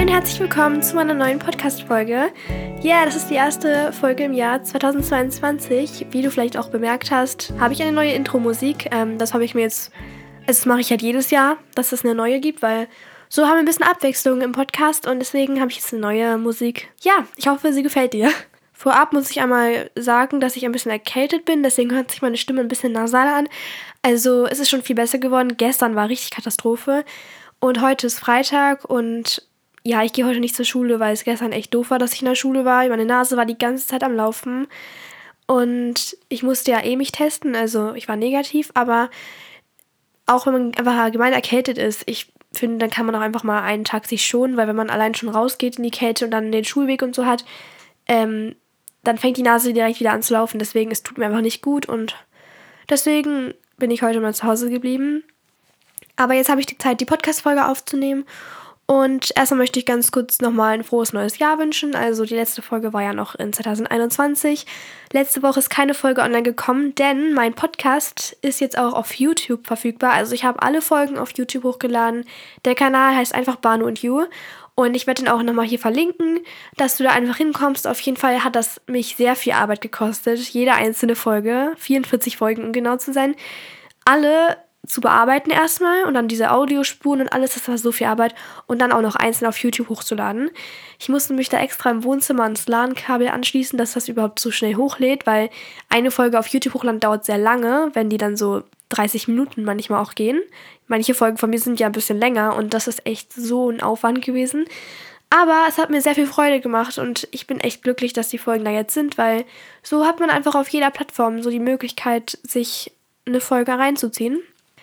Und herzlich willkommen zu meiner neuen Podcast-Folge. Ja, das ist die erste Folge im Jahr 2022. Wie du vielleicht auch bemerkt hast, habe ich eine neue Intro-Musik. Ähm, das habe ich mir jetzt, das mache ich halt jedes Jahr, dass es eine neue gibt, weil so haben wir ein bisschen Abwechslung im Podcast und deswegen habe ich jetzt eine neue Musik. Ja, ich hoffe, sie gefällt dir. Vorab muss ich einmal sagen, dass ich ein bisschen erkältet bin, deswegen hört sich meine Stimme ein bisschen nasaler an. Also es ist schon viel besser geworden. Gestern war richtig Katastrophe und heute ist Freitag und ja, ich gehe heute nicht zur Schule, weil es gestern echt doof war, dass ich in der Schule war. Meine Nase war die ganze Zeit am Laufen. Und ich musste ja eh mich testen, also ich war negativ, aber auch wenn man einfach allgemein erkältet ist, ich finde, dann kann man auch einfach mal einen Tag sich schonen, weil wenn man allein schon rausgeht in die Kälte und dann den Schulweg und so hat, ähm, dann fängt die Nase direkt wieder an zu laufen. Deswegen, es tut mir einfach nicht gut und deswegen bin ich heute mal zu Hause geblieben. Aber jetzt habe ich die Zeit, die Podcast-Folge aufzunehmen und erstmal möchte ich ganz kurz nochmal ein frohes neues Jahr wünschen. Also die letzte Folge war ja noch in 2021. Letzte Woche ist keine Folge online gekommen, denn mein Podcast ist jetzt auch auf YouTube verfügbar. Also ich habe alle Folgen auf YouTube hochgeladen. Der Kanal heißt einfach Banu und You. Und ich werde den auch nochmal hier verlinken, dass du da einfach hinkommst. Auf jeden Fall hat das mich sehr viel Arbeit gekostet. Jede einzelne Folge, 44 Folgen um genau zu sein. Alle zu bearbeiten erstmal und dann diese Audiospuren und alles, das war so viel Arbeit und dann auch noch einzeln auf YouTube hochzuladen. Ich musste mich da extra im Wohnzimmer ans LAN-Kabel anschließen, dass das überhaupt so schnell hochlädt, weil eine Folge auf YouTube hochladen dauert sehr lange, wenn die dann so 30 Minuten manchmal auch gehen. Manche Folgen von mir sind ja ein bisschen länger und das ist echt so ein Aufwand gewesen. Aber es hat mir sehr viel Freude gemacht und ich bin echt glücklich, dass die Folgen da jetzt sind, weil so hat man einfach auf jeder Plattform so die Möglichkeit, sich eine Folge reinzuziehen.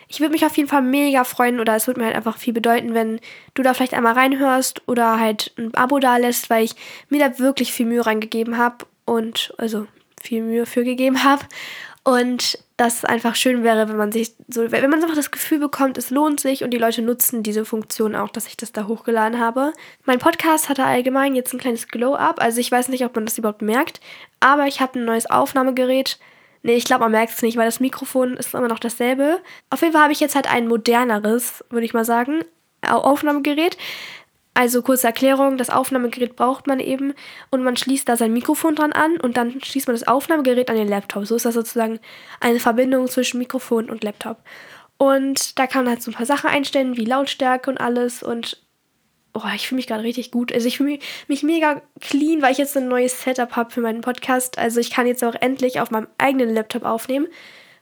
Ich würde mich auf jeden Fall mega freuen oder es würde mir halt einfach viel bedeuten, wenn du da vielleicht einmal reinhörst oder halt ein Abo da lässt, weil ich mir da wirklich viel Mühe reingegeben habe und also viel Mühe für gegeben habe. Und das einfach schön wäre, wenn man sich so, wenn man einfach das Gefühl bekommt, es lohnt sich und die Leute nutzen diese Funktion auch, dass ich das da hochgeladen habe. Mein Podcast hatte allgemein jetzt ein kleines Glow-Up, also ich weiß nicht, ob man das überhaupt merkt, aber ich habe ein neues Aufnahmegerät Nee, ich glaube, man merkt es nicht, weil das Mikrofon ist immer noch dasselbe. Auf jeden Fall habe ich jetzt halt ein moderneres, würde ich mal sagen, Aufnahmegerät. Also kurze Erklärung, das Aufnahmegerät braucht man eben und man schließt da sein Mikrofon dran an und dann schließt man das Aufnahmegerät an den Laptop. So ist das sozusagen eine Verbindung zwischen Mikrofon und Laptop. Und da kann man halt so ein paar Sachen einstellen, wie Lautstärke und alles und oh, ich fühle mich gerade richtig gut. Also ich fühle mich, mich mega clean, weil ich jetzt ein neues Setup habe für meinen Podcast. Also ich kann jetzt auch endlich auf meinem eigenen Laptop aufnehmen,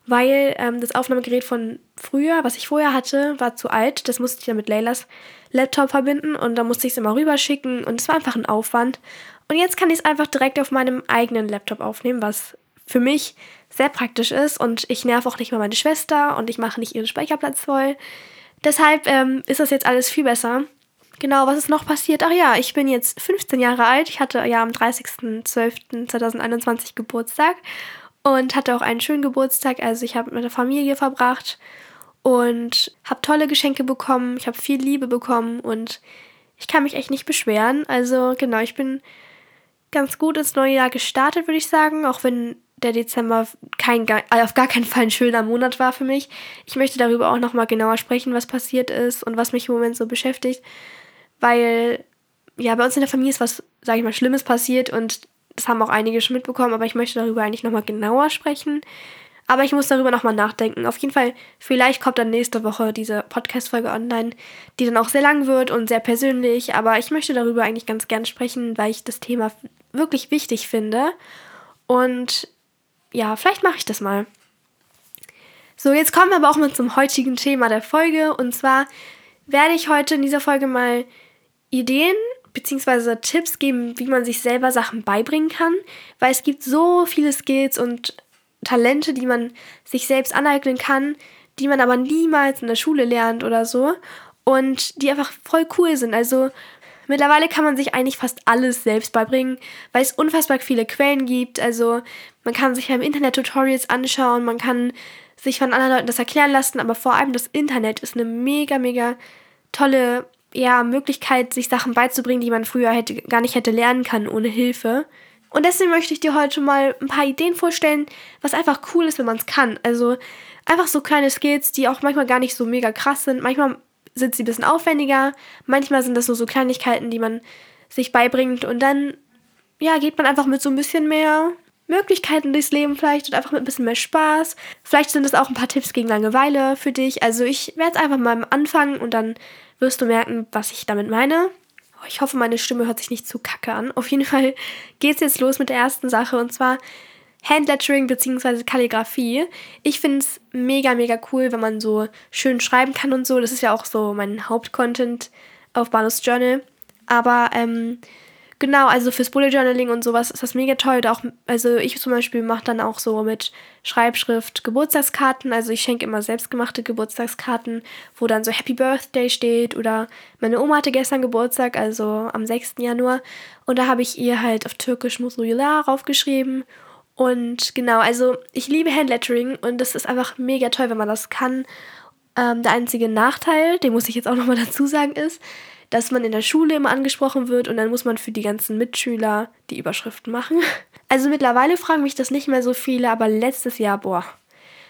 weil ähm, das Aufnahmegerät von früher, was ich vorher hatte, war zu alt. Das musste ich dann mit Leylas Laptop verbinden und da musste ich es immer rüberschicken und es war einfach ein Aufwand. Und jetzt kann ich es einfach direkt auf meinem eigenen Laptop aufnehmen, was für mich sehr praktisch ist und ich nerv auch nicht mehr meine Schwester und ich mache nicht ihren Speicherplatz voll. Deshalb ähm, ist das jetzt alles viel besser. Genau, was ist noch passiert? Ach ja, ich bin jetzt 15 Jahre alt. Ich hatte ja am 30.12.2021 Geburtstag und hatte auch einen schönen Geburtstag. Also ich habe mit der Familie verbracht und habe tolle Geschenke bekommen. Ich habe viel Liebe bekommen und ich kann mich echt nicht beschweren. Also genau, ich bin ganz gut ins neue Jahr gestartet, würde ich sagen, auch wenn der Dezember kein, also auf gar keinen Fall ein schöner Monat war für mich. Ich möchte darüber auch nochmal genauer sprechen, was passiert ist und was mich im Moment so beschäftigt weil ja, bei uns in der Familie ist was, sage ich mal, Schlimmes passiert und das haben auch einige schon mitbekommen, aber ich möchte darüber eigentlich nochmal genauer sprechen. Aber ich muss darüber nochmal nachdenken. Auf jeden Fall, vielleicht kommt dann nächste Woche diese Podcast-Folge online, die dann auch sehr lang wird und sehr persönlich. Aber ich möchte darüber eigentlich ganz gern sprechen, weil ich das Thema wirklich wichtig finde. Und ja, vielleicht mache ich das mal. So, jetzt kommen wir aber auch mal zum heutigen Thema der Folge. Und zwar werde ich heute in dieser Folge mal Ideen bzw. Tipps geben, wie man sich selber Sachen beibringen kann, weil es gibt so viele Skills und Talente, die man sich selbst aneignen kann, die man aber niemals in der Schule lernt oder so und die einfach voll cool sind. Also mittlerweile kann man sich eigentlich fast alles selbst beibringen, weil es unfassbar viele Quellen gibt. Also man kann sich im Internet Tutorials anschauen, man kann sich von anderen Leuten das erklären lassen, aber vor allem das Internet ist eine mega, mega tolle ja, Möglichkeit, sich Sachen beizubringen, die man früher hätte, gar nicht hätte lernen können ohne Hilfe. Und deswegen möchte ich dir heute mal ein paar Ideen vorstellen, was einfach cool ist, wenn man es kann. Also einfach so kleine Skills, die auch manchmal gar nicht so mega krass sind. Manchmal sind sie ein bisschen aufwendiger. Manchmal sind das nur so Kleinigkeiten, die man sich beibringt und dann ja, geht man einfach mit so ein bisschen mehr Möglichkeiten durchs Leben vielleicht und einfach mit ein bisschen mehr Spaß. Vielleicht sind es auch ein paar Tipps gegen Langeweile für dich. Also ich werde es einfach mal anfangen und dann wirst du merken, was ich damit meine. Oh, ich hoffe, meine Stimme hört sich nicht zu kacke an. Auf jeden Fall geht es jetzt los mit der ersten Sache und zwar Handlettering bzw. Kalligrafie. Ich finde es mega, mega cool, wenn man so schön schreiben kann und so. Das ist ja auch so mein Hauptcontent auf Banus Journal. Aber ähm, Genau, also fürs Bullet Journaling und sowas ist das mega toll. auch, also ich zum Beispiel mache dann auch so mit Schreibschrift Geburtstagskarten. Also ich schenke immer selbstgemachte Geburtstagskarten, wo dann so Happy Birthday steht oder meine Oma hatte gestern Geburtstag, also am 6. Januar. Und da habe ich ihr halt auf Türkisch Musluyula raufgeschrieben. Und genau, also ich liebe Handlettering und das ist einfach mega toll, wenn man das kann. Ähm, der einzige Nachteil, den muss ich jetzt auch nochmal dazu sagen, ist, dass man in der Schule immer angesprochen wird und dann muss man für die ganzen Mitschüler die Überschriften machen. Also mittlerweile fragen mich das nicht mehr so viele, aber letztes Jahr, boah,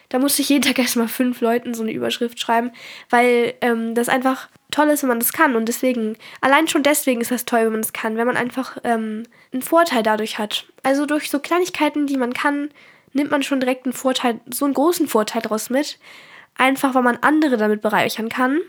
da musste ich jeden Tag erstmal fünf Leuten so eine Überschrift schreiben, weil ähm, das einfach toll ist, wenn man das kann. Und deswegen, allein schon deswegen ist das toll, wenn man das kann, wenn man einfach ähm, einen Vorteil dadurch hat. Also durch so Kleinigkeiten, die man kann, nimmt man schon direkt einen Vorteil, so einen großen Vorteil daraus mit. Einfach, weil man andere damit bereichern kann.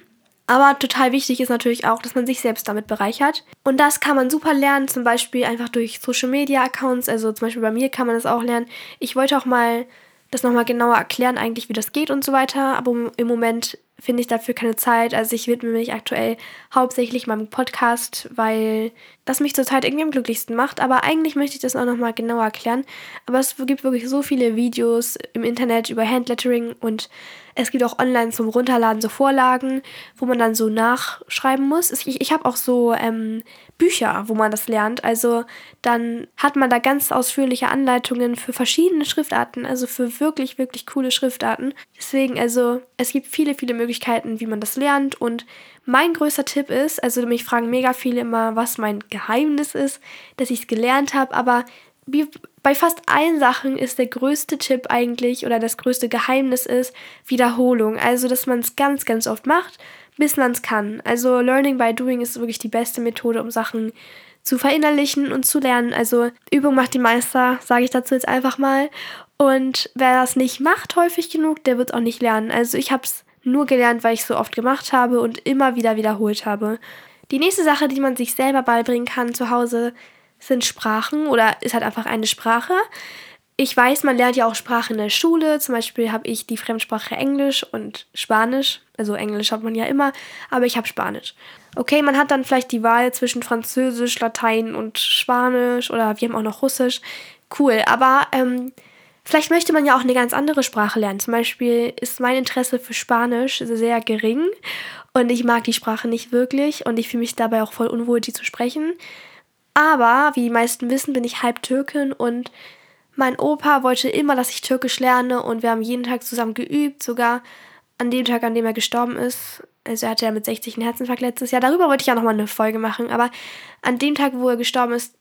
Aber total wichtig ist natürlich auch, dass man sich selbst damit bereichert. Und das kann man super lernen, zum Beispiel einfach durch Social Media Accounts. Also zum Beispiel bei mir kann man das auch lernen. Ich wollte auch mal das nochmal genauer erklären, eigentlich, wie das geht und so weiter. Aber im Moment finde ich dafür keine Zeit. Also ich widme mich aktuell hauptsächlich meinem Podcast, weil das mich zurzeit irgendwie am glücklichsten macht. Aber eigentlich möchte ich das auch nochmal genauer erklären. Aber es gibt wirklich so viele Videos im Internet über Handlettering und es gibt auch online zum Runterladen so Vorlagen, wo man dann so nachschreiben muss. Ich, ich habe auch so ähm, Bücher, wo man das lernt. Also dann hat man da ganz ausführliche Anleitungen für verschiedene Schriftarten, also für wirklich, wirklich coole Schriftarten. Deswegen, also es gibt viele, viele Möglichkeiten, wie man das lernt. Und mein größter Tipp ist, also mich fragen mega viele immer, was mein Geheimnis ist, dass ich es gelernt habe, aber wie bei fast allen Sachen ist der größte Tipp eigentlich oder das größte Geheimnis ist Wiederholung. Also, dass man es ganz, ganz oft macht, bis man es kann. Also, Learning by Doing ist wirklich die beste Methode, um Sachen zu verinnerlichen und zu lernen. Also, Übung macht die Meister, sage ich dazu jetzt einfach mal. Und wer das nicht macht häufig genug, der wird auch nicht lernen. Also, ich habe es nur gelernt, weil ich es so oft gemacht habe und immer wieder wiederholt habe. Die nächste Sache, die man sich selber beibringen kann zu Hause, sind Sprachen oder ist halt einfach eine Sprache. Ich weiß, man lernt ja auch Sprachen in der Schule. Zum Beispiel habe ich die Fremdsprache Englisch und Spanisch. Also Englisch hat man ja immer, aber ich habe Spanisch. Okay, man hat dann vielleicht die Wahl zwischen Französisch, Latein und Spanisch oder wir haben auch noch Russisch. Cool, aber ähm, vielleicht möchte man ja auch eine ganz andere Sprache lernen. Zum Beispiel ist mein Interesse für Spanisch sehr gering und ich mag die Sprache nicht wirklich und ich fühle mich dabei auch voll unwohl, die zu sprechen. Aber, wie die meisten wissen, bin ich halb Türkin und mein Opa wollte immer, dass ich Türkisch lerne und wir haben jeden Tag zusammen geübt, sogar an dem Tag, an dem er gestorben ist. Also er hatte ja mit 60 einen Herzinfarkt letztes Jahr. Darüber wollte ich ja nochmal eine Folge machen. Aber an dem Tag, wo er gestorben ist,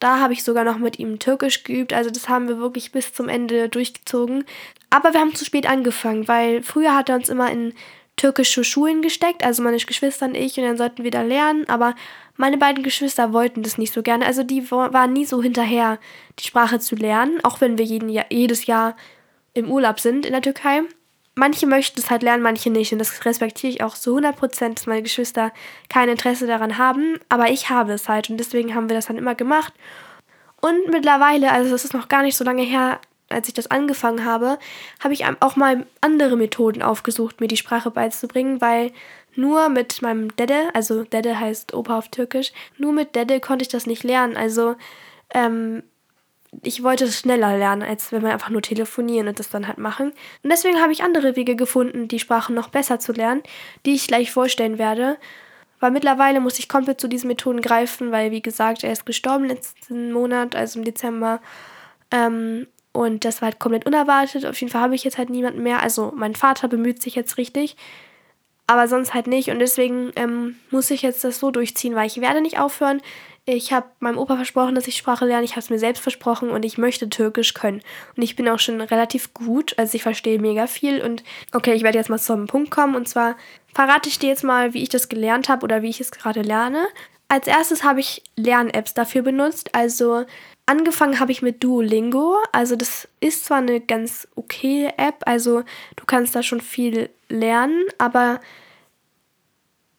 da habe ich sogar noch mit ihm Türkisch geübt. Also das haben wir wirklich bis zum Ende durchgezogen. Aber wir haben zu spät angefangen, weil früher hat er uns immer in türkische Schulen gesteckt, also meine Geschwister und ich, und dann sollten wir da lernen. Aber meine beiden Geschwister wollten das nicht so gerne. Also die waren nie so hinterher, die Sprache zu lernen, auch wenn wir jeden Jahr, jedes Jahr im Urlaub sind in der Türkei. Manche möchten es halt lernen, manche nicht. Und das respektiere ich auch zu 100%, dass meine Geschwister kein Interesse daran haben. Aber ich habe es halt und deswegen haben wir das dann immer gemacht. Und mittlerweile, also das ist noch gar nicht so lange her, als ich das angefangen habe, habe ich auch mal andere Methoden aufgesucht, mir die Sprache beizubringen, weil nur mit meinem Dede, also Dede heißt Opa auf Türkisch, nur mit Dede konnte ich das nicht lernen. Also ähm, ich wollte es schneller lernen, als wenn wir einfach nur telefonieren und das dann halt machen. Und deswegen habe ich andere Wege gefunden, die Sprache noch besser zu lernen, die ich gleich vorstellen werde. Weil mittlerweile muss ich komplett zu diesen Methoden greifen, weil, wie gesagt, er ist gestorben letzten Monat, also im Dezember. Ähm, und das war halt komplett unerwartet. Auf jeden Fall habe ich jetzt halt niemanden mehr. Also mein Vater bemüht sich jetzt richtig aber sonst halt nicht. Und deswegen ähm, muss ich jetzt das so durchziehen, weil ich werde nicht aufhören. Ich habe meinem Opa versprochen, dass ich Sprache lerne. Ich habe es mir selbst versprochen und ich möchte Türkisch können. Und ich bin auch schon relativ gut. Also ich verstehe mega viel. Und okay, ich werde jetzt mal zum Punkt kommen. Und zwar verrate ich dir jetzt mal, wie ich das gelernt habe oder wie ich es gerade lerne. Als erstes habe ich Lern-Apps dafür benutzt. Also angefangen habe ich mit Duolingo. Also das ist zwar eine ganz okay App. Also du kannst da schon viel lernen. Aber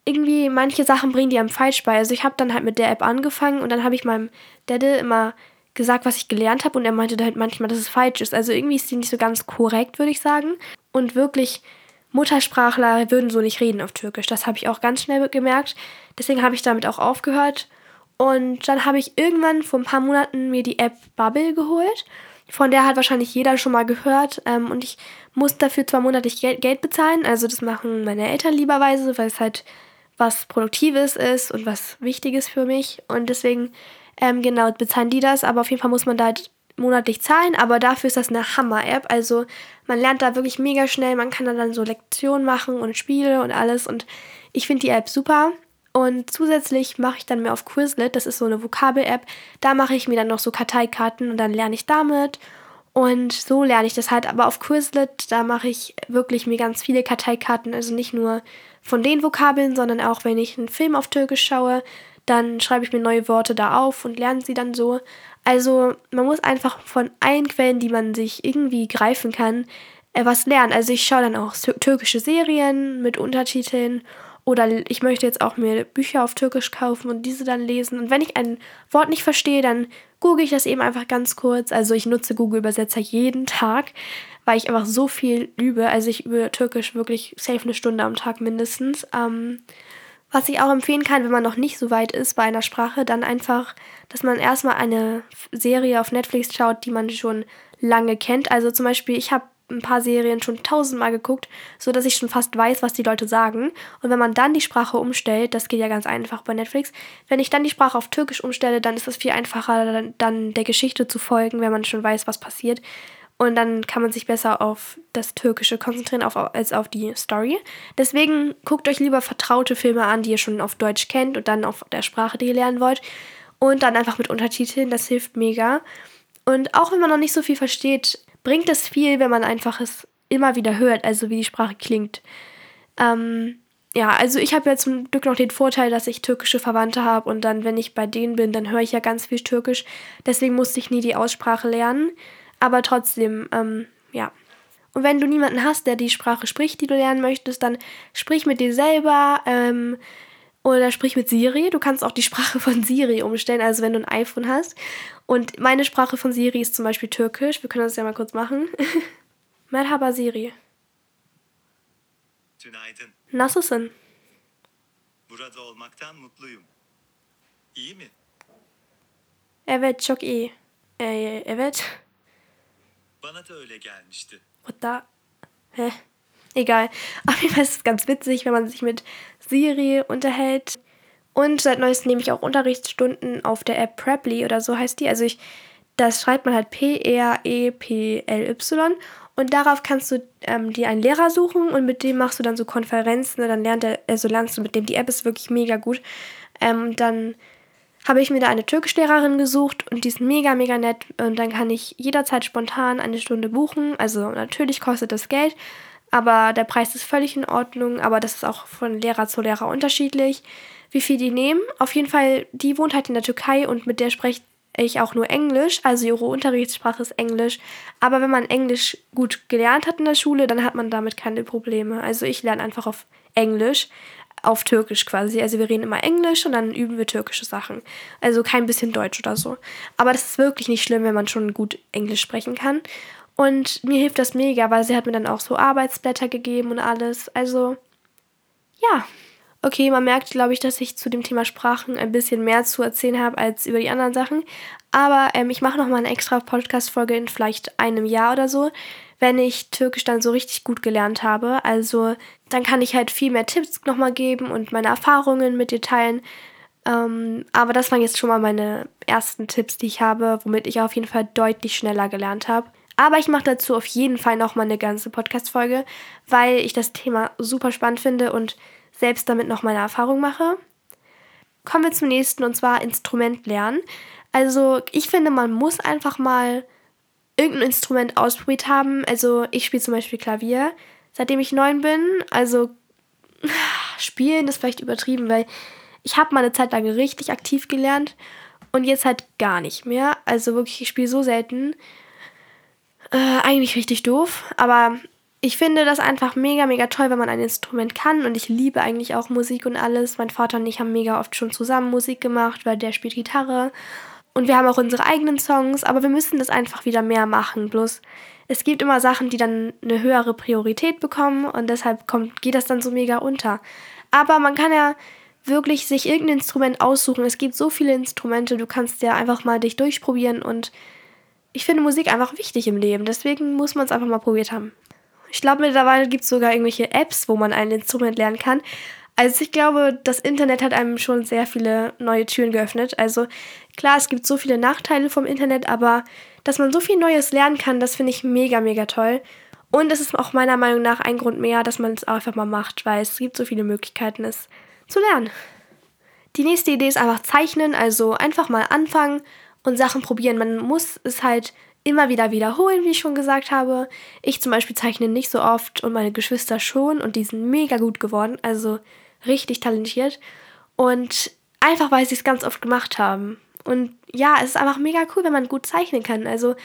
irgendwie manche Sachen bringen die einem falsch bei. Also ich habe dann halt mit der App angefangen und dann habe ich meinem Daddy immer gesagt, was ich gelernt habe und er meinte halt manchmal, dass es falsch ist. Also irgendwie ist die nicht so ganz korrekt, würde ich sagen. Und wirklich Muttersprachler würden so nicht reden auf Türkisch. Das habe ich auch ganz schnell gemerkt. Deswegen habe ich damit auch aufgehört. Und dann habe ich irgendwann vor ein paar Monaten mir die App Bubble geholt. Von der hat wahrscheinlich jeder schon mal gehört. Ähm, und ich muss dafür zwar monatlich Geld bezahlen. Also das machen meine Eltern lieberweise, weil es halt was Produktives ist und was Wichtiges für mich. Und deswegen, ähm, genau, bezahlen die das. Aber auf jeden Fall muss man da halt monatlich zahlen. Aber dafür ist das eine Hammer-App. Also man lernt da wirklich mega schnell. Man kann da dann so Lektionen machen und Spiele und alles. Und ich finde die App super. Und zusätzlich mache ich dann mehr auf Quizlet, das ist so eine Vokabel-App. Da mache ich mir dann noch so Karteikarten und dann lerne ich damit. Und so lerne ich das halt. Aber auf Quizlet, da mache ich wirklich mir ganz viele Karteikarten. Also nicht nur von den Vokabeln, sondern auch wenn ich einen Film auf Türkisch schaue, dann schreibe ich mir neue Worte da auf und lerne sie dann so. Also man muss einfach von allen Quellen, die man sich irgendwie greifen kann, äh, was lernen. Also ich schaue dann auch türkische Serien mit Untertiteln oder ich möchte jetzt auch mir Bücher auf Türkisch kaufen und diese dann lesen. Und wenn ich ein Wort nicht verstehe, dann google ich das eben einfach ganz kurz. Also ich nutze Google Übersetzer jeden Tag weil ich einfach so viel übe. Also ich übe Türkisch wirklich safe eine Stunde am Tag mindestens. Ähm, was ich auch empfehlen kann, wenn man noch nicht so weit ist bei einer Sprache, dann einfach, dass man erstmal eine Serie auf Netflix schaut, die man schon lange kennt. Also zum Beispiel, ich habe ein paar Serien schon tausendmal geguckt, so dass ich schon fast weiß, was die Leute sagen. Und wenn man dann die Sprache umstellt, das geht ja ganz einfach bei Netflix, wenn ich dann die Sprache auf Türkisch umstelle, dann ist es viel einfacher, dann, der Geschichte zu folgen, wenn man schon weiß, was passiert. Und dann kann man sich besser auf das Türkische konzentrieren auf, als auf die Story. Deswegen guckt euch lieber vertraute Filme an, die ihr schon auf Deutsch kennt und dann auf der Sprache, die ihr lernen wollt. Und dann einfach mit Untertiteln, das hilft mega. Und auch wenn man noch nicht so viel versteht, bringt es viel, wenn man einfach es immer wieder hört, also wie die Sprache klingt. Ähm, ja, also ich habe ja zum Glück noch den Vorteil, dass ich türkische Verwandte habe und dann, wenn ich bei denen bin, dann höre ich ja ganz viel Türkisch. Deswegen musste ich nie die Aussprache lernen. Aber trotzdem, ähm, ja. Und wenn du niemanden hast, der die Sprache spricht, die du lernen möchtest, dann sprich mit dir selber ähm, oder sprich mit Siri. Du kannst auch die Sprache von Siri umstellen, also wenn du ein iPhone hast. Und meine Sprache von Siri ist zum Beispiel Türkisch. Wir können das ja mal kurz machen. Merhaba Siri. Günaydın. Nasılsın? Burada olmaktan mutluyum. İyi mi? Evet, çok iyi. Ee, evet. Bana da öyle gelmişti. What the? Hä? Egal. Auf jeden Fall ist es ganz witzig, wenn man sich mit Siri unterhält. Und seit neuestem nehme ich auch Unterrichtsstunden auf der App Preply oder so heißt die. Also ich, das schreibt man halt P-R-E-P-L-Y. Und darauf kannst du ähm, dir einen Lehrer suchen und mit dem machst du dann so Konferenzen. Dann lernt er, also lernst du mit dem. Die App ist wirklich mega gut. Ähm, dann habe ich mir da eine Türkischlehrerin gesucht und die ist mega, mega nett. Und dann kann ich jederzeit spontan eine Stunde buchen. Also natürlich kostet das Geld, aber der Preis ist völlig in Ordnung. Aber das ist auch von Lehrer zu Lehrer unterschiedlich, wie viel die nehmen. Auf jeden Fall, die wohnt halt in der Türkei und mit der spreche ich auch nur Englisch. Also ihre Unterrichtssprache ist Englisch. Aber wenn man Englisch gut gelernt hat in der Schule, dann hat man damit keine Probleme. Also ich lerne einfach auf Englisch auf Türkisch quasi. Also wir reden immer Englisch und dann üben wir türkische Sachen. Also kein bisschen Deutsch oder so. Aber das ist wirklich nicht schlimm, wenn man schon gut Englisch sprechen kann. Und mir hilft das mega, weil sie hat mir dann auch so Arbeitsblätter gegeben und alles. Also ja. Okay, man merkt, glaube ich, dass ich zu dem Thema Sprachen ein bisschen mehr zu erzählen habe als über die anderen Sachen. Aber ähm, ich mache nochmal eine extra Podcast-Folge in vielleicht einem Jahr oder so wenn ich Türkisch dann so richtig gut gelernt habe. Also dann kann ich halt viel mehr Tipps nochmal geben und meine Erfahrungen mit dir teilen. Ähm, aber das waren jetzt schon mal meine ersten Tipps, die ich habe, womit ich auf jeden Fall deutlich schneller gelernt habe. Aber ich mache dazu auf jeden Fall nochmal eine ganze Podcast-Folge, weil ich das Thema super spannend finde und selbst damit noch meine Erfahrung mache. Kommen wir zum nächsten und zwar Instrument lernen. Also ich finde, man muss einfach mal irgendein Instrument ausprobiert haben. Also ich spiele zum Beispiel Klavier, seitdem ich neun bin. Also spielen ist vielleicht übertrieben, weil ich habe mal eine Zeit lang richtig aktiv gelernt und jetzt halt gar nicht mehr. Also wirklich, ich spiele so selten. Äh, eigentlich richtig doof, aber ich finde das einfach mega, mega toll, wenn man ein Instrument kann und ich liebe eigentlich auch Musik und alles. Mein Vater und ich haben mega oft schon zusammen Musik gemacht, weil der spielt Gitarre und wir haben auch unsere eigenen Songs, aber wir müssen das einfach wieder mehr machen. Bloß es gibt immer Sachen, die dann eine höhere Priorität bekommen und deshalb kommt, geht das dann so mega unter. Aber man kann ja wirklich sich irgendein Instrument aussuchen. Es gibt so viele Instrumente, du kannst ja einfach mal dich durchprobieren und ich finde Musik einfach wichtig im Leben. Deswegen muss man es einfach mal probiert haben. Ich glaube, mittlerweile gibt es sogar irgendwelche Apps, wo man ein Instrument lernen kann. Also ich glaube, das Internet hat einem schon sehr viele neue Türen geöffnet. Also klar, es gibt so viele Nachteile vom Internet, aber dass man so viel Neues lernen kann, das finde ich mega, mega toll. Und es ist auch meiner Meinung nach ein Grund mehr, dass man es einfach mal macht, weil es gibt so viele Möglichkeiten, es zu lernen. Die nächste Idee ist einfach zeichnen, also einfach mal anfangen und Sachen probieren. Man muss es halt immer wieder wiederholen, wie ich schon gesagt habe. Ich zum Beispiel zeichne nicht so oft und meine Geschwister schon und die sind mega gut geworden, also richtig talentiert. Und einfach weil sie es ganz oft gemacht haben. Und ja, es ist einfach mega cool, wenn man gut zeichnen kann. Also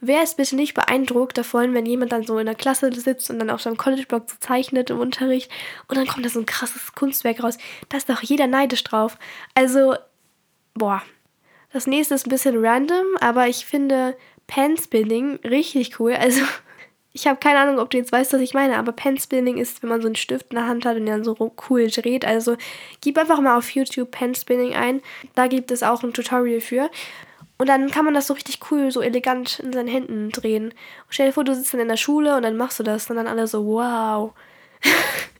wer ist bitte nicht beeindruckt davon, wenn jemand dann so in der Klasse sitzt und dann auf seinem College-Blog so zeichnet im Unterricht und dann kommt da so ein krasses Kunstwerk raus. Da ist doch jeder neidisch drauf. Also, boah. Das nächste ist ein bisschen random, aber ich finde Pen-Spinning richtig cool. Also ich habe keine Ahnung, ob du jetzt weißt, was ich meine, aber Pen-Spinning ist, wenn man so einen Stift in der Hand hat und dann so cool dreht. Also gib einfach mal auf YouTube Pen-Spinning ein. Da gibt es auch ein Tutorial für. Und dann kann man das so richtig cool, so elegant in seinen Händen drehen. Und stell dir vor, du sitzt dann in der Schule und dann machst du das und dann alle so, wow.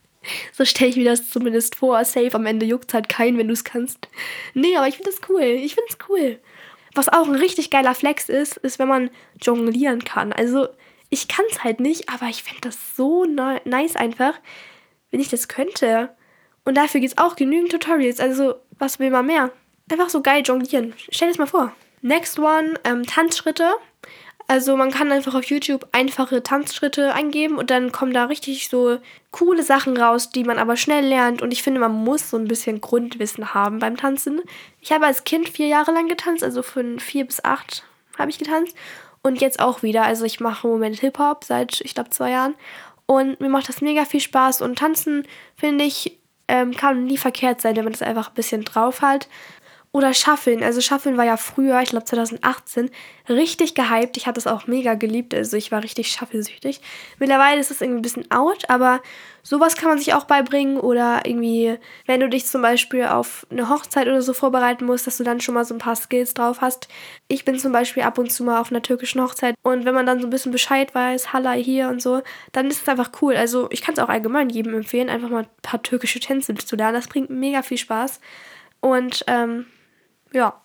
so stelle ich mir das zumindest vor. Safe, am Ende juckt halt keinen, wenn du es kannst. Nee, aber ich finde das cool. Ich finde es cool. Was auch ein richtig geiler Flex ist, ist, wenn man jonglieren kann. Also ich kann es halt nicht, aber ich fände das so nice einfach, wenn ich das könnte. Und dafür gibt es auch genügend Tutorials. Also, was will man mehr? Einfach so geil jonglieren. Stell dir das mal vor. Next one, ähm, Tanzschritte. Also man kann einfach auf YouTube einfache Tanzschritte eingeben und dann kommen da richtig so coole Sachen raus, die man aber schnell lernt. Und ich finde, man muss so ein bisschen Grundwissen haben beim Tanzen. Ich habe als Kind vier Jahre lang getanzt, also von vier bis acht habe ich getanzt. Und jetzt auch wieder. Also ich mache im Moment Hip-Hop seit, ich glaube, zwei Jahren. Und mir macht das mega viel Spaß. Und tanzen, finde ich, ähm, kann nie verkehrt sein, wenn man das einfach ein bisschen drauf hat. Oder Shuffeln. Also Shuffeln war ja früher, ich glaube 2018, richtig gehypt. Ich hatte es auch mega geliebt. Also ich war richtig shufflesüchtig. Mittlerweile ist es irgendwie ein bisschen out, aber sowas kann man sich auch beibringen. Oder irgendwie, wenn du dich zum Beispiel auf eine Hochzeit oder so vorbereiten musst, dass du dann schon mal so ein paar Skills drauf hast. Ich bin zum Beispiel ab und zu mal auf einer türkischen Hochzeit. Und wenn man dann so ein bisschen Bescheid weiß, Halla hier und so, dann ist es einfach cool. Also ich kann es auch allgemein jedem empfehlen, einfach mal ein paar türkische Tänze zu lernen. Das bringt mega viel Spaß. Und ähm, ja,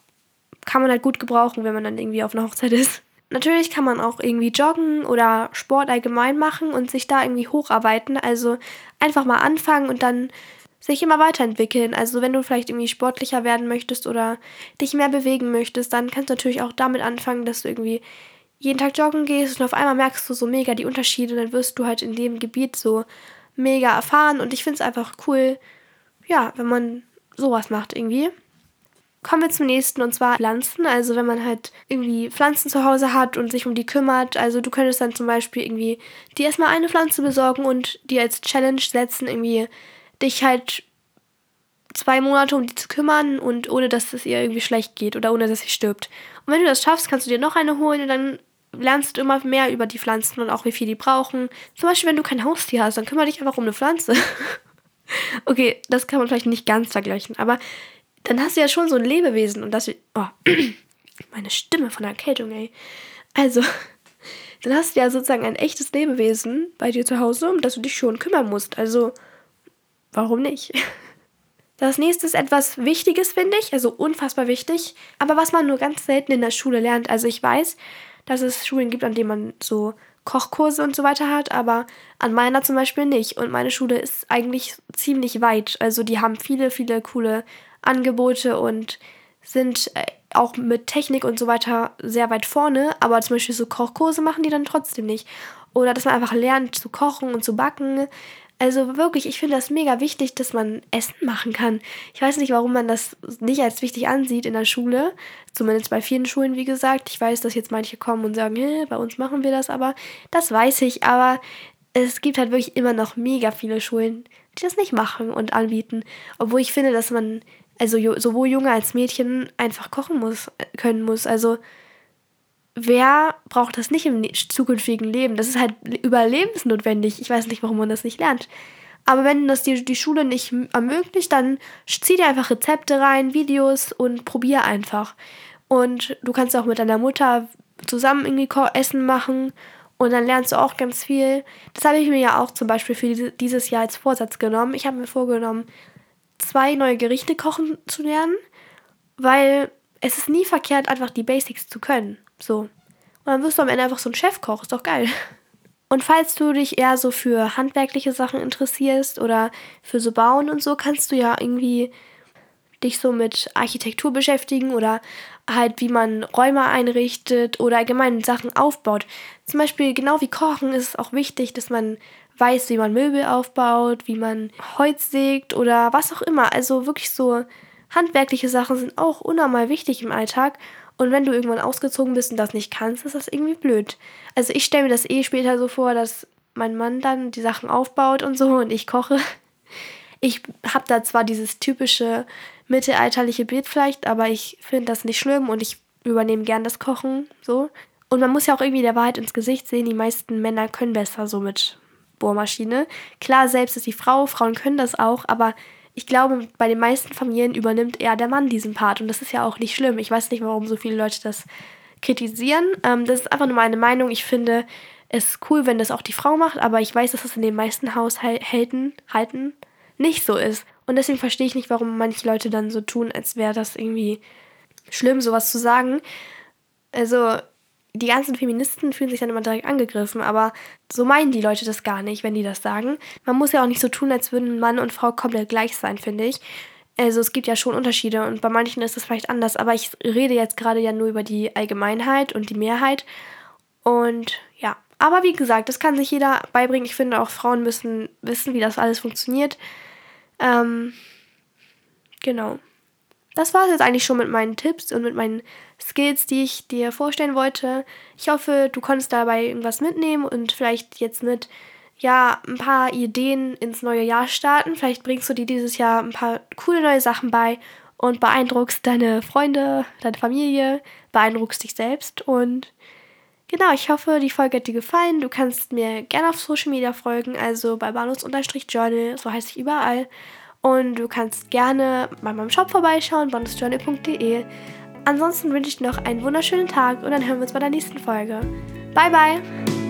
kann man halt gut gebrauchen, wenn man dann irgendwie auf einer Hochzeit ist. Natürlich kann man auch irgendwie joggen oder Sport allgemein machen und sich da irgendwie hocharbeiten. Also einfach mal anfangen und dann sich immer weiterentwickeln. Also wenn du vielleicht irgendwie sportlicher werden möchtest oder dich mehr bewegen möchtest, dann kannst du natürlich auch damit anfangen, dass du irgendwie jeden Tag joggen gehst und auf einmal merkst du so mega die Unterschiede. Dann wirst du halt in dem Gebiet so mega erfahren und ich finde es einfach cool, ja, wenn man sowas macht irgendwie. Kommen wir zum nächsten und zwar Pflanzen. Also wenn man halt irgendwie Pflanzen zu Hause hat und sich um die kümmert. Also du könntest dann zum Beispiel irgendwie dir erstmal eine Pflanze besorgen und dir als Challenge setzen, irgendwie dich halt zwei Monate um die zu kümmern und ohne dass es ihr irgendwie schlecht geht oder ohne dass sie stirbt. Und wenn du das schaffst, kannst du dir noch eine holen und dann lernst du immer mehr über die Pflanzen und auch wie viel die brauchen. Zum Beispiel, wenn du kein Haustier hast, dann kümmere dich einfach um eine Pflanze. okay, das kann man vielleicht nicht ganz vergleichen, aber dann hast du ja schon so ein Lebewesen und das. Oh, meine Stimme von der Erkältung, ey. Also, dann hast du ja sozusagen ein echtes Lebewesen bei dir zu Hause, um das du dich schon kümmern musst. Also, warum nicht? Das nächste ist etwas Wichtiges, finde ich, also unfassbar wichtig, aber was man nur ganz selten in der Schule lernt. Also ich weiß, dass es Schulen gibt, an denen man so Kochkurse und so weiter hat, aber an meiner zum Beispiel nicht. Und meine Schule ist eigentlich ziemlich weit. Also die haben viele, viele coole Angebote und sind äh, auch mit Technik und so weiter sehr weit vorne, aber zum Beispiel so Kochkurse machen die dann trotzdem nicht. Oder dass man einfach lernt zu kochen und zu backen. Also wirklich, ich finde das mega wichtig, dass man Essen machen kann. Ich weiß nicht, warum man das nicht als wichtig ansieht in der Schule. Zumindest bei vielen Schulen, wie gesagt. Ich weiß, dass jetzt manche kommen und sagen, hey, bei uns machen wir das, aber das weiß ich. Aber es gibt halt wirklich immer noch mega viele Schulen, die das nicht machen und anbieten. Obwohl ich finde, dass man, also sowohl Junge als Mädchen, einfach kochen muss, können muss. Also wer braucht das nicht im ne-, zukünftigen Leben? Das ist halt überlebensnotwendig. Ich weiß nicht, warum man das nicht lernt. Aber wenn das die, die Schule nicht ermöglicht, dann zieh dir einfach Rezepte rein, Videos und probier einfach. Und du kannst auch mit deiner Mutter zusammen irgendwie Essen machen und dann lernst du auch ganz viel. Das habe ich mir ja auch zum Beispiel für dieses Jahr als Vorsatz genommen. Ich habe mir vorgenommen, zwei neue Gerichte kochen zu lernen, weil es ist nie verkehrt, einfach die Basics zu können. So. Und dann wirst du am Ende einfach so ein Chefkoch. Ist doch geil. Und falls du dich eher so für handwerkliche Sachen interessierst oder für so Bauen und so, kannst du ja irgendwie dich so mit Architektur beschäftigen oder halt wie man Räume einrichtet oder allgemein Sachen aufbaut. Zum Beispiel genau wie Kochen ist es auch wichtig, dass man weiß, wie man Möbel aufbaut, wie man Holz sägt oder was auch immer. Also wirklich so handwerkliche Sachen sind auch unnormal wichtig im Alltag. Und wenn du irgendwann ausgezogen bist und das nicht kannst, ist das irgendwie blöd. Also ich stelle mir das eh später so vor, dass mein Mann dann die Sachen aufbaut und so und ich koche. Ich habe da zwar dieses typische mittelalterliche Bild vielleicht, aber ich finde das nicht schlimm und ich übernehme gern das Kochen so. Und man muss ja auch irgendwie der Wahrheit ins Gesicht sehen, die meisten Männer können besser so mit Bohrmaschine. Klar, selbst ist die Frau, Frauen können das auch, aber ich glaube, bei den meisten Familien übernimmt eher der Mann diesen Part und das ist ja auch nicht schlimm. Ich weiß nicht, warum so viele Leute das kritisieren. Ähm, das ist einfach nur meine Meinung. Ich finde es cool, wenn das auch die Frau macht, aber ich weiß, dass es in den meisten Haushalten halten nicht so ist. Und deswegen verstehe ich nicht, warum manche Leute dann so tun, als wäre das irgendwie schlimm, sowas zu sagen. Also, die ganzen Feministen fühlen sich dann immer direkt angegriffen, aber so meinen die Leute das gar nicht, wenn die das sagen. Man muss ja auch nicht so tun, als würden Mann und Frau komplett gleich sein, finde ich. Also es gibt ja schon Unterschiede und bei manchen ist es vielleicht anders, aber ich rede jetzt gerade ja nur über die Allgemeinheit und die Mehrheit. Und ja, aber wie gesagt, das kann sich jeder beibringen. Ich finde auch Frauen müssen wissen, wie das alles funktioniert. Ähm, genau. Das war es jetzt eigentlich schon mit meinen Tipps und mit meinen Skills, die ich dir vorstellen wollte. Ich hoffe, du konntest dabei irgendwas mitnehmen und vielleicht jetzt mit ja, ein paar Ideen ins neue Jahr starten. Vielleicht bringst du dir dieses Jahr ein paar coole neue Sachen bei und beeindruckst deine Freunde, deine Familie, beeindruckst dich selbst und genau, ich hoffe, die Folge hat dir gefallen. Du kannst mir gerne auf Social Media folgen, also bei banus-journal, so heiße ich überall. Und du kannst gerne bei meinem Shop vorbeischauen, bonusjournal.de. Ansonsten wünsche ich noch einen wunderschönen Tag und dann hören wir uns bei der nächsten Folge. Bye, bye!